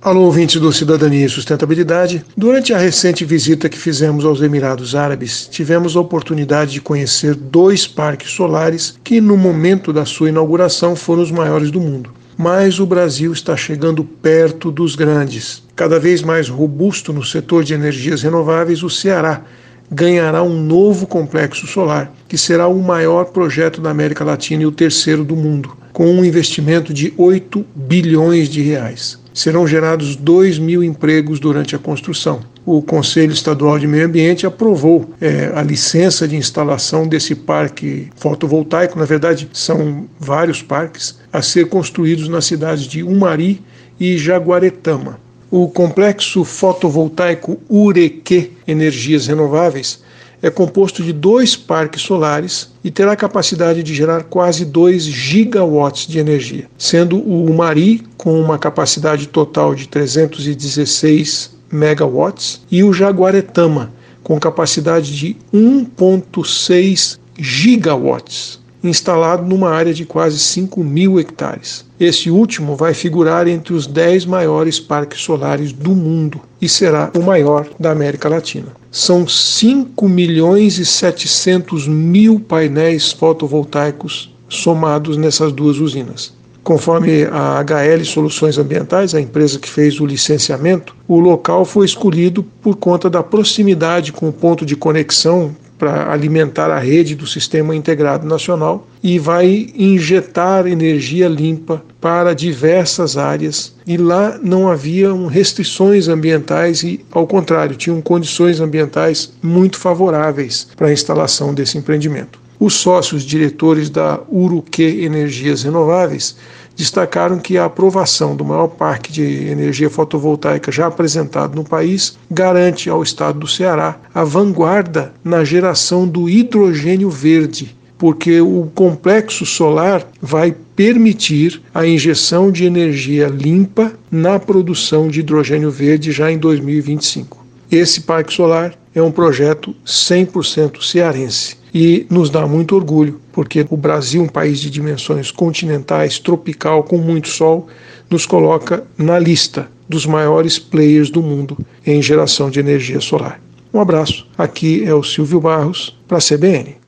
Alô, ouvintes do Cidadania e Sustentabilidade. Durante a recente visita que fizemos aos Emirados Árabes, tivemos a oportunidade de conhecer dois parques solares que, no momento da sua inauguração, foram os maiores do mundo. Mas o Brasil está chegando perto dos grandes. Cada vez mais robusto no setor de energias renováveis, o Ceará ganhará um novo complexo solar, que será o maior projeto da América Latina e o terceiro do mundo, com um investimento de 8 bilhões de reais serão gerados 2 mil empregos durante a construção. O Conselho Estadual de Meio Ambiente aprovou é, a licença de instalação desse parque fotovoltaico, na verdade, são vários parques, a ser construídos nas cidades de Umari e Jaguaretama. O complexo fotovoltaico Ureque Energias Renováveis é composto de dois parques solares e terá capacidade de gerar quase 2 gigawatts de energia, sendo o Mari com uma capacidade total de 316 megawatts e o Jaguaretama com capacidade de 1.6 gigawatts instalado numa área de quase 5 mil hectares. Esse último vai figurar entre os 10 maiores parques solares do mundo e será o maior da América Latina. São 5 milhões e 700 mil painéis fotovoltaicos somados nessas duas usinas. Conforme a HL Soluções Ambientais, a empresa que fez o licenciamento, o local foi escolhido por conta da proximidade com o ponto de conexão para alimentar a rede do Sistema Integrado Nacional e vai injetar energia limpa para diversas áreas. E lá não haviam restrições ambientais e, ao contrário, tinham condições ambientais muito favoráveis para a instalação desse empreendimento. Os sócios diretores da Uruque Energias Renováveis destacaram que a aprovação do maior parque de energia fotovoltaica já apresentado no país garante ao estado do Ceará a vanguarda na geração do hidrogênio verde, porque o complexo solar vai permitir a injeção de energia limpa na produção de hidrogênio verde já em 2025. Esse parque solar é um projeto 100% cearense e nos dá muito orgulho, porque o Brasil, um país de dimensões continentais, tropical, com muito sol, nos coloca na lista dos maiores players do mundo em geração de energia solar. Um abraço. Aqui é o Silvio Barros para a CBN.